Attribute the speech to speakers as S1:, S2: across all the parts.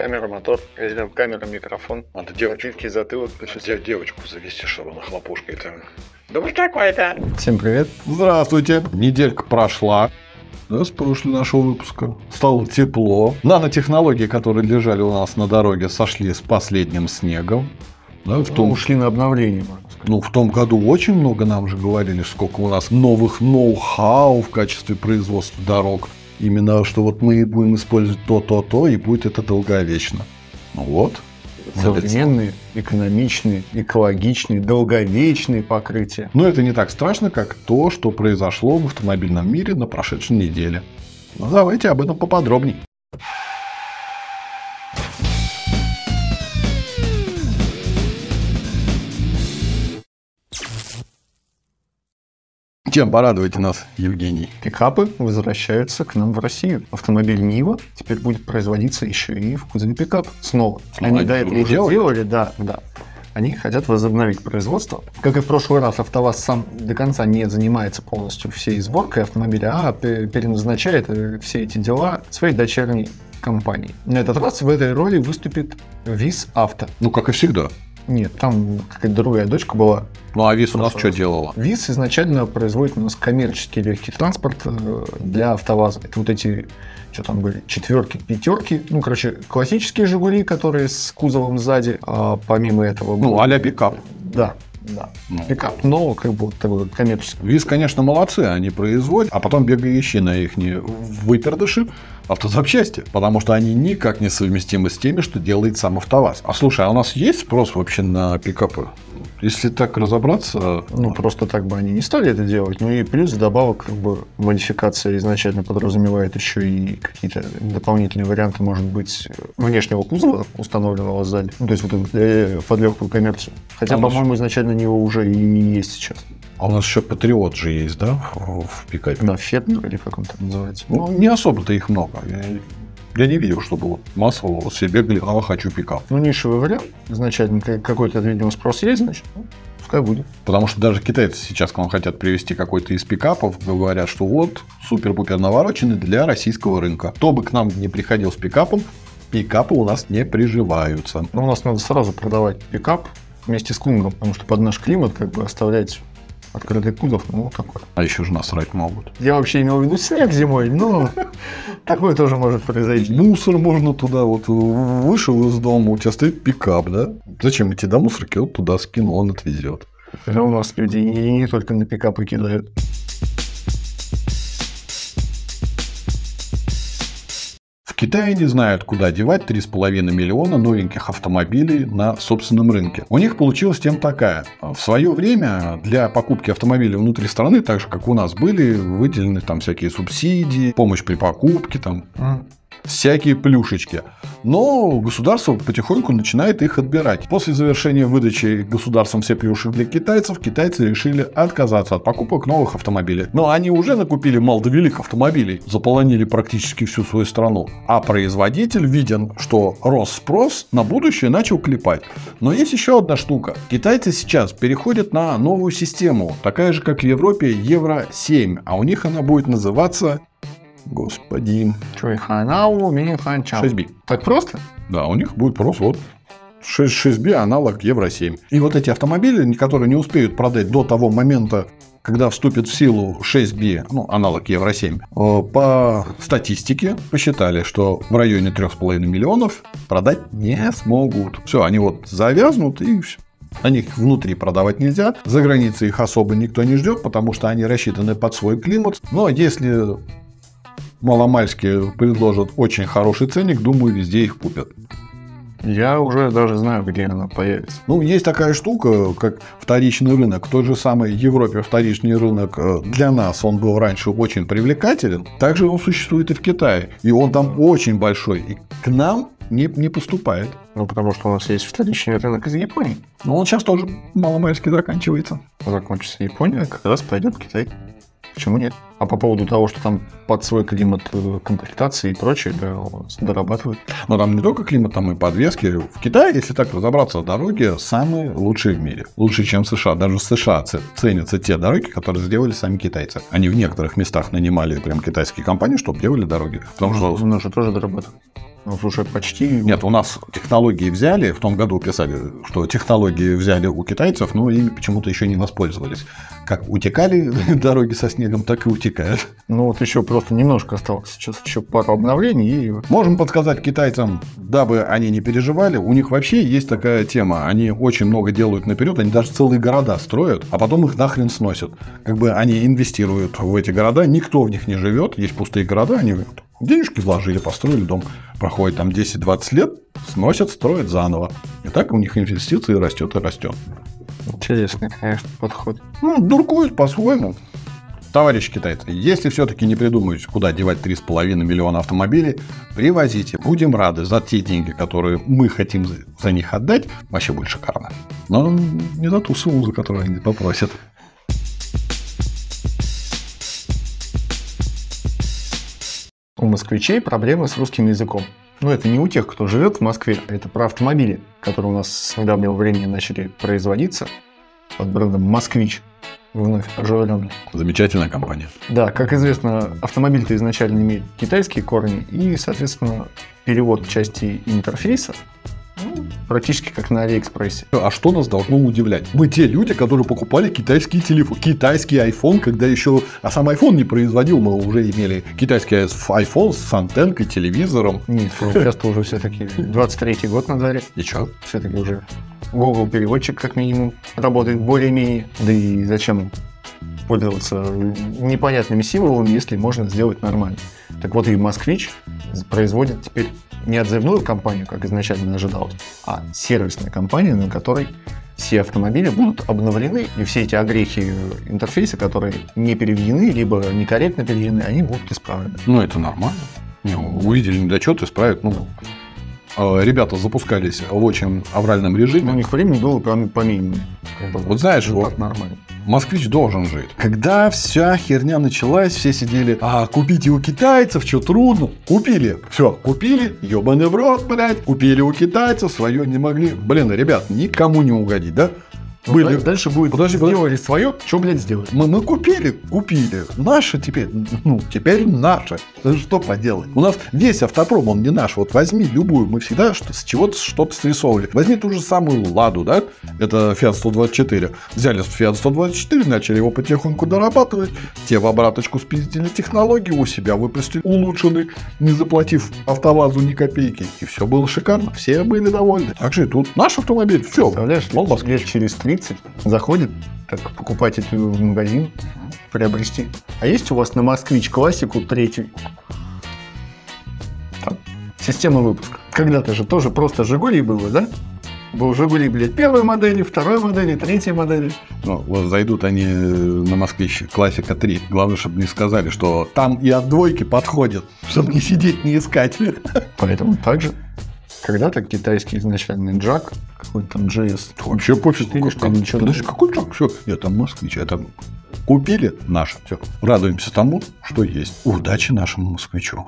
S1: Камера, мотор, камера, микрофон.
S2: Надо
S1: Чуткий затылок.
S2: Взять девочку завести, чтобы она хлопушкой там.
S1: Да вы какой-то.
S3: Всем привет.
S2: Здравствуйте. Неделька прошла. Да, с прошлого нашего выпуска. Стало тепло. Нанотехнологии, которые лежали у нас на дороге, сошли с последним снегом. Да, в том,
S3: Ушли на обновление, можно сказать.
S2: ну, в том году очень много нам же говорили, сколько у нас новых ноу-хау в качестве производства дорог. Именно, что вот мы будем использовать то-то-то, и будет это долговечно. Ну вот.
S3: Современные, экономичные, экологичные, долговечные покрытия.
S2: Но это не так страшно, как то, что произошло в автомобильном мире на прошедшей неделе. Ну, давайте об этом поподробней. Чем порадуете нас, Евгений?
S3: Пикапы возвращаются к нам в Россию. Автомобиль Нива теперь будет производиться еще и в кузове пикап снова.
S2: Ну,
S3: Они до этого
S2: уже делали.
S3: делали, да, да. Они хотят возобновить производство. Как и в прошлый раз, АвтоВАЗ сам до конца не занимается полностью всей сборкой автомобиля, а пе- переназначает э, все эти дела своей дочерней компании. На этот раз в этой роли выступит ВИЗ Авто.
S2: Ну, как и всегда.
S3: Нет, там какая-то другая дочка была.
S2: Ну, а ВИС у нас что делала?
S3: ВИЗ изначально производит у нас коммерческий легкий транспорт э, для АвтоВАЗа. Это вот эти, что там были, четверки, пятерки. Ну, короче, классические «Жигули», которые с кузовом сзади. А помимо этого...
S2: Ну, а-ля пикап.
S3: Да, да.
S2: Ну.
S3: Пикап, но как бы вот такой коммерческий.
S2: ВИЗ, конечно, молодцы, они производят, а потом бегай ищи на их выпердыши автозапчасти, потому что они никак не совместимы с теми, что делает сам АвтоВАЗ. А слушай, а у нас есть спрос вообще на пикапы? Если так разобраться,
S3: Ну, просто так бы они не стали это делать. Ну и плюс добавок, как бы, модификация изначально подразумевает еще и какие-то дополнительные варианты, может быть, внешнего кузова, установленного сзади. Ну, то есть вот для- под легкую коммерцию. Хотя,
S2: А
S3: по-моему, изначально него уже и есть сейчас.
S2: а у нас еще Патриот же есть, да, в, пикапе?
S3: Да, Фетнер или как он там называется.
S2: Ну, не особо-то их много. Я, не видел, чтобы вот массово вот все бегали, а хочу пикап.
S3: Ну, нишевый вариант. Изначально ка- какой-то, видимо, спрос есть, значит, ну, пускай будет.
S2: Потому что даже китайцы сейчас к нам хотят привезти какой-то из пикапов, говорят, что вот супер-пупер навороченный для российского рынка. Кто бы к нам не приходил с пикапом, пикапы у нас не приживаются.
S3: Но у нас надо сразу продавать пикап вместе с кунгом, потому что под наш климат как бы оставлять открытый кузов, ну, такое.
S2: А еще же насрать могут.
S3: Я вообще имел в виду снег зимой, но такое тоже может произойти.
S2: Мусор можно туда вот вышел из дома, у тебя стоит пикап, да? Зачем идти до мусорки? Вот туда скинул, он отвезет.
S3: У нас люди и не только на пикапы кидают.
S2: Китае не знают, куда девать 3,5 миллиона новеньких автомобилей на собственном рынке. У них получилась тем такая. В свое время для покупки автомобиля внутри страны, так же как у нас, были выделены там всякие субсидии, помощь при покупке, там всякие плюшечки. Но государство потихоньку начинает их отбирать. После завершения выдачи государством все плюшек для китайцев, китайцы решили отказаться от покупок новых автомобилей. Но они уже накупили мало велик автомобилей, заполонили практически всю свою страну. А производитель, виден, что рос спрос, на будущее начал клепать. Но есть еще одна штука. Китайцы сейчас переходят на новую систему, такая же, как в Европе, Евро-7. А у них она будет называться... Господи,
S3: Чой ханау, ми ханчау.
S2: 6B.
S3: Так просто?
S2: Да, у них будет просто вот 6.6B аналог Евро-7. И вот эти автомобили, которые не успеют продать до того момента, когда вступит в силу 6B, ну, аналог Евро-7, э, по статистике посчитали, что в районе 3,5 миллионов продать не смогут. Все, они вот завязнут и все. На них внутри продавать нельзя. За границей их особо никто не ждет, потому что они рассчитаны под свой климат. Но если маломальски предложат очень хороший ценник, думаю, везде их купят.
S3: Я уже даже знаю, где она появится.
S2: Ну, есть такая штука, как вторичный рынок. В той же самой Европе вторичный рынок э, для нас, он был раньше очень привлекателен. Также он существует и в Китае. И он там очень большой. И к нам не, не поступает.
S3: Ну, потому что у нас есть вторичный рынок из Японии.
S2: Но он сейчас тоже маломальски заканчивается.
S3: Закончится Япония, как раз пойдет Китай. Почему нет? А по поводу того, что там под свой климат э, комплектации и прочее, да, дорабатывают.
S2: Но там не только климат, там и подвески. В Китае, если так разобраться, дороги самые лучшие в мире. Лучше, чем в США. Даже в США ценятся те дороги, которые сделали сами китайцы. Они в некоторых местах нанимали прям китайские компании, чтобы делали дороги. Потому что
S3: У нас же тоже дорабатывают. У нас уже почти...
S2: Нет, у нас технологии взяли, в том году писали, что технологии взяли у китайцев, но ими почему-то еще не воспользовались. Как утекали дороги со снегом, так и утекают.
S3: Ну вот еще просто немножко осталось. Сейчас еще пару обновлений и...
S2: Можем подсказать китайцам, дабы они не переживали, у них вообще есть такая тема. Они очень много делают наперед, они даже целые города строят, а потом их нахрен сносят. Как бы они инвестируют в эти города, никто в них не живет, есть пустые города, они денежки вложили, построили дом. Проходит там 10-20 лет, сносят, строят заново. И так у них инвестиции растет и растет.
S3: Интересный, конечно, подход.
S2: Ну, дуркуют по-своему. Товарищи китайцы, если все-таки не придумаете, куда девать 3,5 миллиона автомобилей, привозите. Будем рады за те деньги, которые мы хотим за, за них отдать. Вообще будет шикарно. Но не за ту сумму, за которую они попросят.
S3: У москвичей проблемы с русским языком. Но это не у тех, кто живет в Москве, это про автомобили, которые у нас с недавнего времени начали производиться под брендом «Москвич», вновь оживленный.
S2: Замечательная компания.
S3: Да, как известно, автомобиль-то изначально имеет китайские корни, и, соответственно, перевод части интерфейса ну, практически как на Алиэкспрессе.
S2: А что нас должно удивлять? Мы те люди, которые покупали китайский телефон, китайский iPhone, когда еще... А сам iPhone не производил, мы уже имели китайский iPhone с антенкой, телевизором.
S3: Нет, сейчас-то уже все-таки 23-й год на дворе.
S2: И что?
S3: Все-таки уже Google переводчик как минимум работает более-менее. Да и зачем пользоваться непонятными символами, если можно сделать нормально. Так вот и «Москвич» производит теперь не отзывную компанию, как изначально ожидалось, а сервисная компания, на которой все автомобили будут обновлены, и все эти огрехи интерфейса, которые не переведены, либо некорректно переведены, они будут исправлены.
S2: Ну, это нормально. Не, увидели недочет, исправят. Ну, э, ребята запускались в очень авральном режиме.
S3: Но у них времени было по, по минимуму.
S2: Вот знаешь, вот
S3: нормально.
S2: Москвич должен жить. Когда вся херня началась, все сидели, а купите у китайцев, что трудно. Купили. Все, купили, ебаный в рот, блядь. Купили у китайцев, свое не могли. Блин, ребят, никому не угодить, да? Были.
S3: да- Дальше будет
S2: Подожди, подожди.
S3: сделали свое, что, блядь, сделать?
S2: Мы, мы купили, купили. Наше теперь, ну, теперь наше. Что поделать? У нас весь автопром, он не наш. Вот возьми любую, мы всегда что- с чего-то что-то срисовывали. Возьми ту же самую Ладу, да? Это Fiat 124. Взяли Fiat 124, начали его потихоньку дорабатывать. Те в обраточку спиздили технологии, у себя выпустили улучшенный, не заплатив автовазу ни копейки. И все было шикарно. Все были довольны. Так же и тут наш автомобиль. Все.
S3: Представляешь,
S2: Мол,
S3: лет, через 30 заходит так покупатель в магазин приобрести. А есть у вас на Москвич классику третий? Там, система выпуска. Когда-то же тоже просто Жигули было, да? Был Жигули, блядь, первой модели, второй модели, третьей модели.
S2: Ну, вот зайдут они э, на Москвич Классика 3. Главное, чтобы не сказали, что там и от двойки подходит, чтобы не сидеть, не искать.
S3: Поэтому также когда-то китайский изначальный джак, какой-то там GS,
S2: Вообще пофиг.
S3: Четыре,
S2: как-
S3: ничего
S2: Подожди, какой джак? Все, нет, там москвич, это купили наше. Все. Радуемся тому, что есть. Удачи нашему москвичу.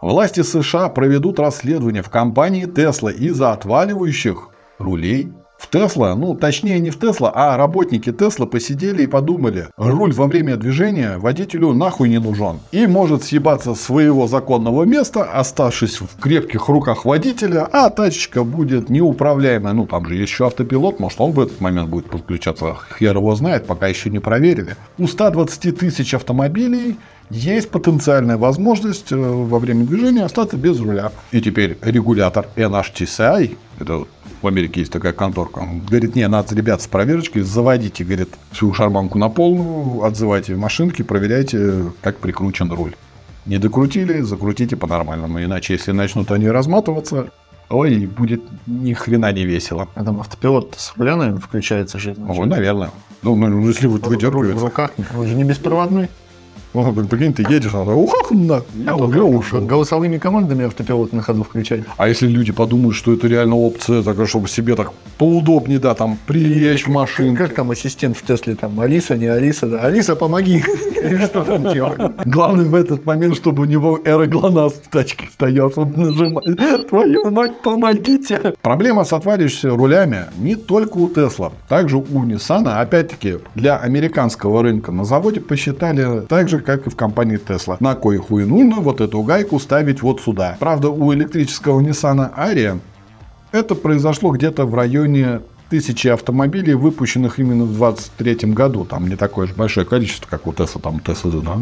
S2: Власти США проведут расследование в компании Tesla из-за отваливающих рулей. Тесла, ну точнее не в Тесла, а работники Тесла посидели и подумали, руль во время движения водителю нахуй не нужен. И может съебаться с своего законного места, оставшись в крепких руках водителя, а тачечка будет неуправляемая. Ну там же еще автопилот, может он в этот момент будет подключаться, хер его знает, пока еще не проверили. У 120 тысяч автомобилей есть потенциальная возможность э, во время движения остаться без руля. И теперь регулятор NHTSI, это в Америке есть такая конторка, он говорит, не, надо, ребят, с проверочкой заводите, говорит, всю шарманку на полную, отзывайте машинки, проверяйте, как прикручен руль. Не докрутили, закрутите по-нормальному, иначе если начнут они разматываться, ой, будет ни хрена не весело.
S3: А там автопилот с руля, наверное, включается же.
S2: Ой, наверное. Ну, ну, если вот
S3: в
S2: выдергивается.
S3: руках. Он же не беспроводной.
S2: Ну, прикинь, ты едешь, а ух, на, ушел.
S3: Голосовыми командами автопилот на ходу включать.
S2: А если люди подумают, что это реально опция, такая, чтобы себе так поудобнее, да, там, прилечь в машинку.
S3: Как там ассистент в Тесле, там, Алиса, не Алиса, да, Алиса, помоги. Или Что там делать?
S2: Главное в этот момент, чтобы у него эроглонасс в тачке стоял, он нажимает, твою мать, помогите. Проблема с отваливающимися рулями не только у Тесла, также у Nissan, опять-таки, для американского рынка на заводе посчитали, так же, как и в компании Tesla. На кой хуй нужно вот эту гайку ставить вот сюда. Правда, у электрического Nissan Aria это произошло где-то в районе тысячи автомобилей, выпущенных именно в 2023 году. Там не такое же большое количество, как у Tesla. Там Tesla, да,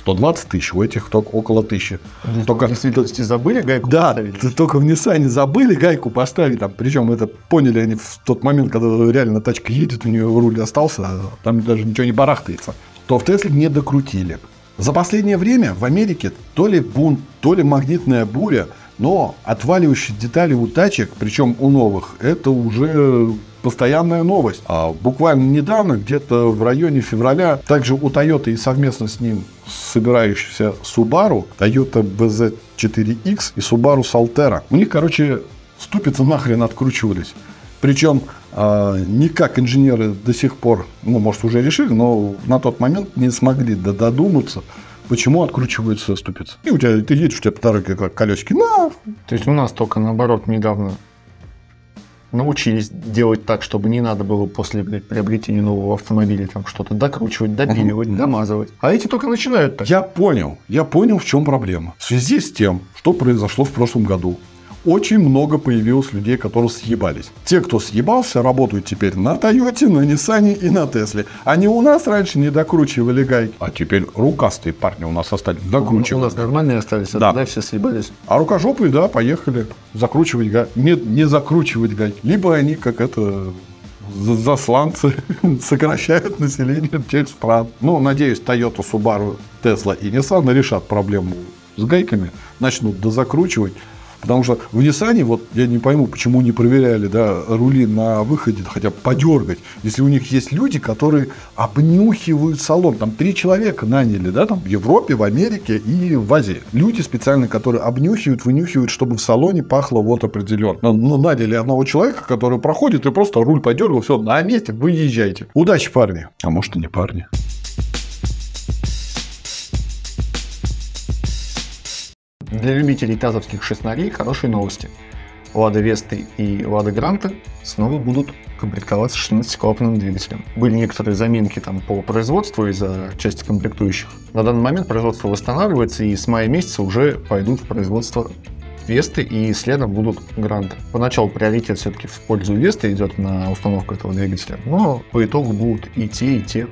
S2: 120 тысяч, у этих только около тысячи.
S3: Только в действительности забыли гайку
S2: Да,
S3: поставить?
S2: т- только в Nissan забыли гайку поставить. Там, причем это поняли они в тот момент, когда реально тачка едет, у нее руль остался, а там даже ничего не барахтается. То в Тесле не докрутили. За последнее время в Америке то ли бунт, то ли магнитная буря, но отваливающие детали у тачек, причем у новых, это уже постоянная новость. А буквально недавно, где-то в районе февраля, также у Toyota и совместно с ним собирающийся Subaru, Toyota BZ4X и Subaru Solterra. У них, короче, ступицы нахрен откручивались. Причем а, никак инженеры до сих пор, ну, может, уже решили, но на тот момент не смогли до- додуматься, почему откручиваются ступицы. И у тебя, ты едешь, у тебя по дороге как колесики, на,
S3: То есть у нас только наоборот недавно научились делать так, чтобы не надо было после блядь, приобретения нового автомобиля там что-то докручивать, допиливать, домазывать. А эти только начинают так.
S2: Я понял, я понял, в чем проблема. В связи с тем, что произошло в прошлом году, очень много появилось людей, которые съебались. Те, кто съебался, работают теперь на Тойоте, на Ниссане и на Тесле. Они у нас раньше не докручивали гайки, а теперь рукастые парни у нас остались
S3: У
S2: докручивать.
S3: нас нормальные остались, а
S2: Да.
S3: тогда все съебались.
S2: А рукожопые, да, поехали закручивать гайки. Нет, не закручивать гайки. Либо они, как это, за- засланцы, сокращают население тех стран. Ну, надеюсь, Toyota, Subaru, Tesla и Nissan решат проблему с гайками, начнут дозакручивать. Потому что в Nissan, вот я не пойму, почему не проверяли да, рули на выходе, хотя бы подергать. Если у них есть люди, которые обнюхивают салон. Там три человека наняли, да, там в Европе, в Америке и в Азии. Люди специально, которые обнюхивают, вынюхивают, чтобы в салоне пахло вот определенно. Ну, ну, наняли одного человека, который проходит и просто руль подергал, все, на месте, выезжайте. Удачи, парни. А может и не парни.
S3: Для любителей тазовских шестнарей хорошие новости. Лада Весты и Лада Гранта снова будут комплектоваться 16-клапанным двигателем. Были некоторые заминки там по производству из-за части комплектующих. На данный момент производство восстанавливается, и с мая месяца уже пойдут в производство Весты и следом будут Гранты. Поначалу приоритет все-таки в пользу Весты идет на установку этого двигателя, но по итогу будут и те, и те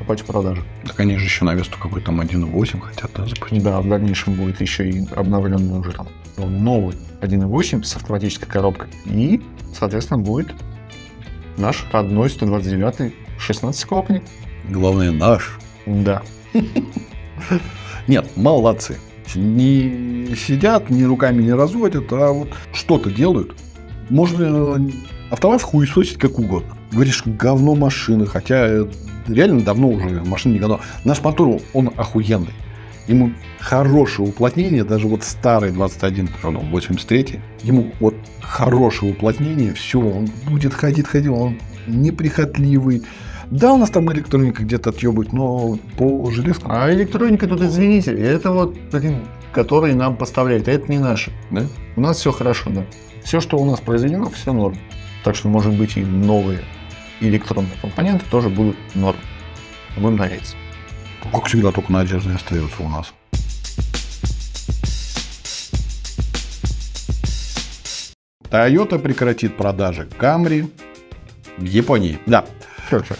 S3: в продажу.
S2: Так они же еще на Весту какой-то там 1.8 хотят да, запустить.
S3: Да, в дальнейшем будет еще и обновленный уже там новый 1.8 с автоматической коробкой. И, соответственно, будет наш родной 129 16 клапанник.
S2: Главное, наш.
S3: Да.
S2: Нет, молодцы. Не сидят, ни руками не разводят, а вот что-то делают. Можно АвтоВАЗ хуесосить как угодно. Говоришь, говно машины, хотя реально давно уже машина не говно. Наш мотор, он охуенный. Ему хорошее уплотнение, даже вот старый 21, пардон, 83, ему вот хорошее уплотнение, все, он будет ходить, ходить, он неприхотливый. Да, у нас там электроника где-то отъебывает, но по железкам,
S3: А электроника тут, извините, это вот, блин, которые нам поставляют, а это не наши.
S2: да?
S3: У нас все хорошо, да. Все, что у нас произведено, все норм. Так что, может быть, и новые электронные компоненты тоже будут норм. Будем надеяться.
S2: Как всегда, только надежда и остается у нас. Toyota прекратит продажи Camry в Японии. Да.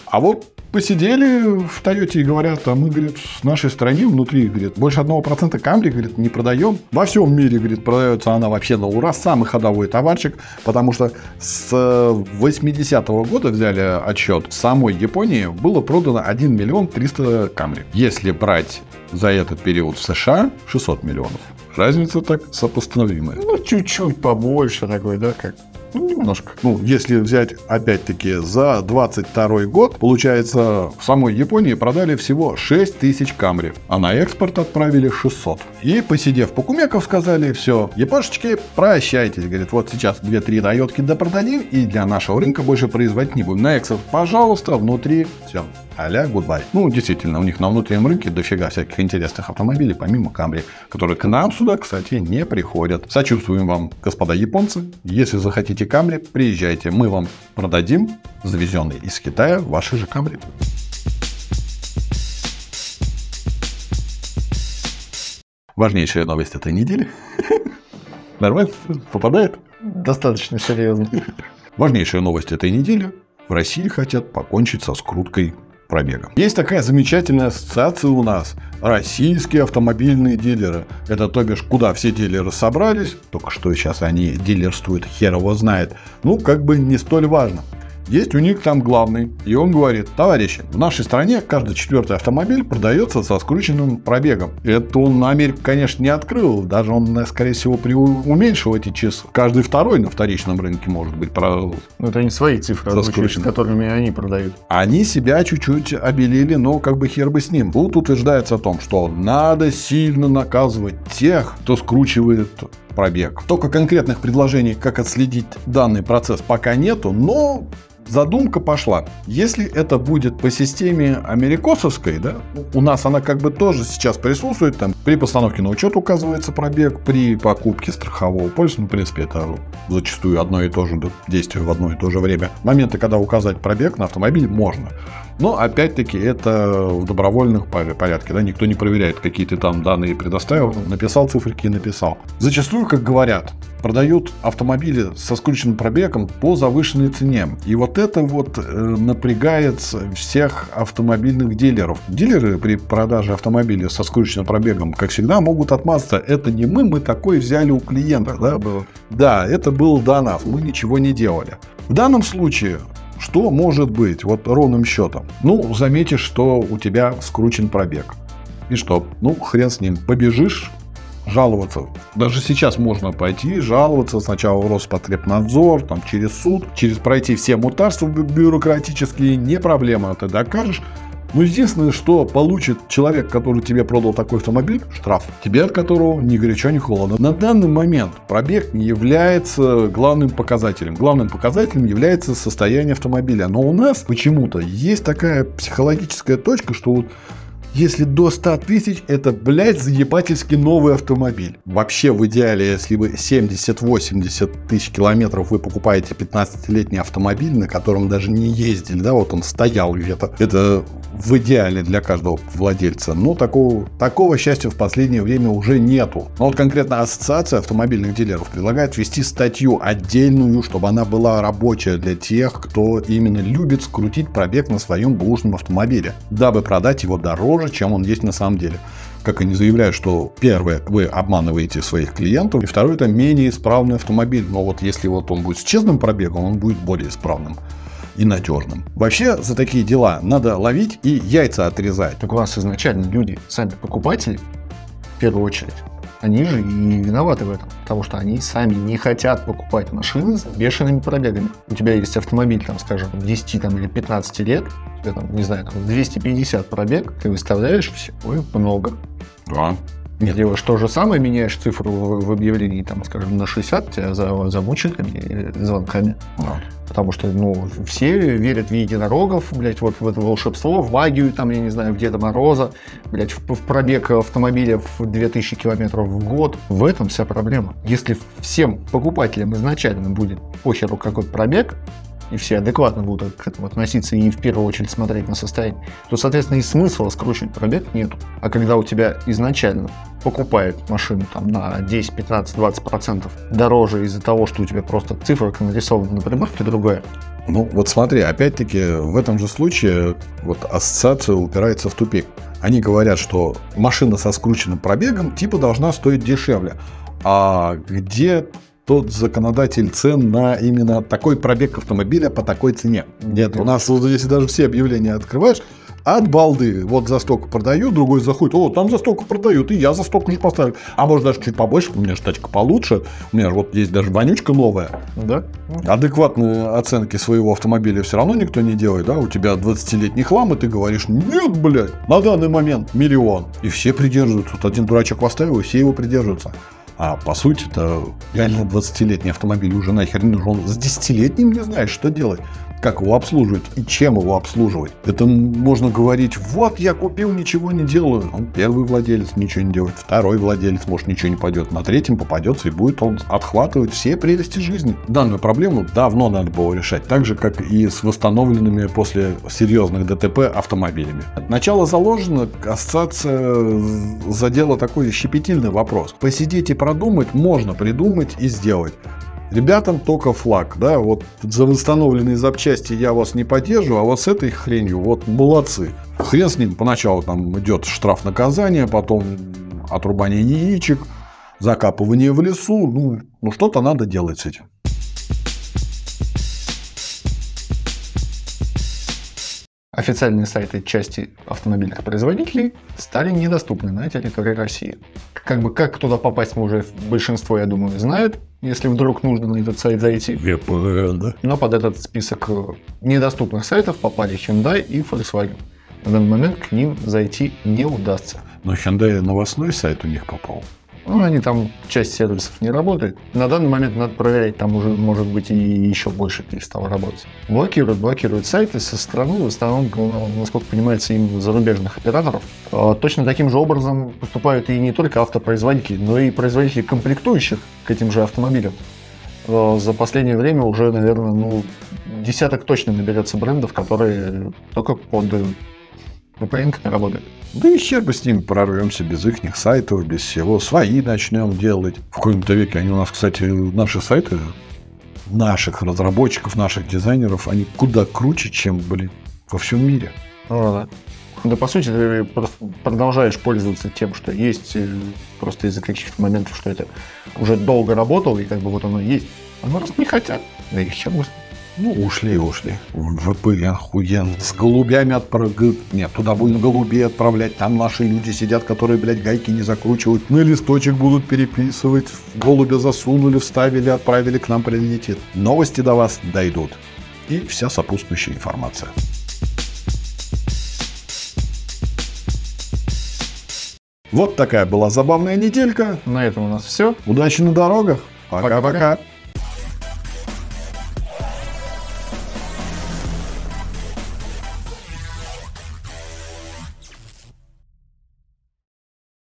S2: А вот посидели в Тойоте и говорят, а мы, говорит, в нашей стране внутри, говорит, больше одного процента Камри, говорит, не продаем. Во всем мире, говорит, продается она вообще на ура, самый ходовой товарчик, потому что с 80-го года взяли отчет, в самой Японии было продано 1 миллион 300 Камри. Если брать за этот период в США 600 миллионов. Разница так сопоставимая.
S3: Ну, чуть-чуть побольше такой, да, как? Ну, немножко.
S2: Ну, если взять, опять-таки, за 22 год, получается, в самой Японии продали всего 6 тысяч камри, а на экспорт отправили 600. И, посидев по кумеков, сказали, все, япошечки, прощайтесь, говорит, вот сейчас 2-3 Тойотки допродадим, и для нашего рынка больше производить не будем. На экспорт, пожалуйста, внутри, все, а-ля гудбай. Ну, действительно, у них на внутреннем рынке дофига всяких интересных автомобилей, помимо Камри, которые к нам сюда, кстати, не приходят. Сочувствуем вам, господа японцы. Если захотите Камри, приезжайте, мы вам продадим завезенный из Китая ваши же Камри. Важнейшая новость этой недели. Нормально? Попадает?
S3: Достаточно серьезно.
S2: Важнейшая новость этой недели. В России хотят покончить со скруткой пробега. Есть такая замечательная ассоциация у нас. Российские автомобильные дилеры. Это то бишь, куда все дилеры собрались. Только что сейчас они дилерствуют, хер его знает. Ну, как бы не столь важно. Есть у них там главный, и он говорит, товарищи, в нашей стране каждый четвертый автомобиль продается со скрученным пробегом. Это он на Америку, конечно, не открыл, даже он, скорее всего, уменьшил эти часы. Каждый второй на вторичном рынке может быть. Про...
S3: Ну, это не свои цифры, с которыми они продают.
S2: Они себя чуть-чуть обелили, но как бы хер бы с ним. Тут утверждается о том, что надо сильно наказывать тех, кто скручивает пробег. Только конкретных предложений, как отследить данный процесс, пока нету, но задумка пошла. Если это будет по системе америкосовской, да, у нас она как бы тоже сейчас присутствует, там при постановке на учет указывается пробег, при покупке страхового полиса, ну, в принципе, это зачастую одно и то же действие в одно и то же время. Моменты, когда указать пробег на автомобиль можно. Но опять-таки это в добровольных порядке, да, никто не проверяет, какие ты там данные предоставил, написал циферки и написал. Зачастую, как говорят, продают автомобили со скрученным пробегом по завышенной цене. И вот это вот э, напрягает всех автомобильных дилеров. Дилеры при продаже автомобиля со скрученным пробегом, как всегда, могут отмазаться. Это не мы, мы такой взяли у клиента. Да, было. да это было до нас, мы ничего не делали. В данном случае что может быть вот ровным счетом? Ну, заметишь, что у тебя скручен пробег. И что? Ну, хрен с ним. Побежишь жаловаться. Даже сейчас можно пойти жаловаться сначала в Роспотребнадзор, там, через суд, через пройти все мутарства бюрократические, не проблема, ты докажешь. Но единственное, что получит человек, который тебе продал такой автомобиль, штраф, тебе от которого ни горячо, ни холодно. На данный момент пробег не является главным показателем. Главным показателем является состояние автомобиля. Но у нас почему-то есть такая психологическая точка, что вот если до 100 тысяч, это, блядь, заебательский новый автомобиль. Вообще, в идеале, если вы 70-80 тысяч километров вы покупаете 15-летний автомобиль, на котором даже не ездили, да, вот он стоял где-то. Это в идеале для каждого владельца. Но такого, такого счастья в последнее время уже нету. Но вот конкретно Ассоциация автомобильных дилеров предлагает ввести статью отдельную, чтобы она была рабочая для тех, кто именно любит скрутить пробег на своем бушном автомобиле, дабы продать его дороже, чем он есть на самом деле как они заявляют, что первое, вы обманываете своих клиентов, и второе, это менее исправный автомобиль. Но вот если вот он будет с честным пробегом, он будет более исправным и надежным. Вообще за такие дела надо ловить и яйца отрезать.
S3: Так у вас изначально люди, сами покупатели, в первую очередь, они же и виноваты в этом, потому что они сами не хотят покупать машины с бешеными пробегами. У тебя есть автомобиль, там, скажем, 10 там, или 15 лет, у тебя там, не знаю, там, 250 пробег, ты выставляешь все, ой, много.
S2: Да.
S3: Нет. Делаешь то же самое, меняешь цифру в, в объявлении, там, скажем, на 60, тебя за, замученными звонками. Да. Потому что, ну, все верят в единорогов, блядь, вот в это волшебство, в магию, там, я не знаю, где-то Мороза, блядь, в, в пробег автомобиля в 2000 километров в год. В этом вся проблема. Если всем покупателям изначально будет похеру какой пробег, и все адекватно будут к этому относиться и в первую очередь смотреть на состояние, то, соответственно, и смысла скручивать пробег нет. А когда у тебя изначально покупают машину там на 10, 15, 20 процентов дороже из-за того, что у тебя просто циферка нарисована на прибавке другая,
S2: ну, вот смотри, опять-таки, в этом же случае вот ассоциация упирается в тупик. Они говорят, что машина со скрученным пробегом типа должна стоить дешевле. А где тот законодатель цен на именно такой пробег автомобиля по такой цене. Нет, у нас, если даже все объявления открываешь, от балды. Вот за столько продаю, другой заходит, о, там за столько продают, и я за столько же поставлю. А может даже чуть побольше, у меня же тачка получше. У меня же вот есть даже вонючка новая.
S3: Да.
S2: Адекватные оценки своего автомобиля все равно никто не делает, да? У тебя 20-летний хлам, и ты говоришь, нет, блядь, на данный момент миллион. И все придерживаются. Вот один дурачок поставил, и все его придерживаются. А по сути это реально 20-летний автомобиль уже нахер не нужен. С 10-летним не знаешь, что делать. Как его обслуживать и чем его обслуживать. Это можно говорить, вот я купил, ничего не делаю. Он первый владелец ничего не делает, второй владелец, может, ничего не пойдет, на третьем попадется и будет он отхватывать все прелести жизни. Данную проблему давно надо было решать, так же, как и с восстановленными после серьезных ДТП автомобилями. От начала заложено, ассоциация задела такой щепетильный вопрос. Посидеть и продумать можно придумать и сделать. Ребятам только флаг, да, вот за восстановленные запчасти я вас не поддерживаю, а вот с этой хренью вот молодцы. Хрен с ним, поначалу там идет штраф наказания, потом отрубание яичек, закапывание в лесу, ну, ну что-то надо делать с этим.
S3: Официальные сайты части автомобильных производителей стали недоступны на территории России. Как бы как туда попасть, мы уже большинство, я думаю, знают, если вдруг нужно на этот сайт зайти.
S2: VPN, да?
S3: Но под этот список э, недоступных сайтов попали Hyundai и Volkswagen. На данный момент к ним зайти не удастся.
S2: Но Hyundai новостной сайт у них попал.
S3: Ну, они там, часть сервисов не работает. На данный момент надо проверять, там уже, может быть, и еще больше перестало работать. Блокируют, блокируют сайты со стороны, в основном, ну, насколько понимается, им зарубежных операторов. А, точно таким же образом поступают и не только автопроизводители, но и производители комплектующих к этим же автомобилям. А, за последнее время уже, наверное, ну, десяток точно наберется брендов, которые только под VPN работают.
S2: Да и хер бы с ними прорвемся без их сайтов, без всего. Свои начнем делать. В каком-то веке они у нас, кстати, наши сайты наших разработчиков, наших дизайнеров, они куда круче, чем, блин, во всем мире.
S3: Ну, да. Да, по сути, ты продолжаешь пользоваться тем, что есть, э, просто из-за каких-то моментов, что это уже долго работало, и как бы вот оно есть. А мы просто не хотят. Да и хер
S2: ну, ушли, ушли. VPN охуен. С голубями отправить. Нет, туда будем голубей отправлять. Там наши люди сидят, которые, блядь, гайки не закручивают. На листочек будут переписывать. Голубя засунули, вставили, отправили, к нам прилетит. Новости до вас дойдут. И вся сопутствующая информация. Вот такая была забавная неделька.
S3: На этом у нас все.
S2: Удачи на дорогах. Пока-пока.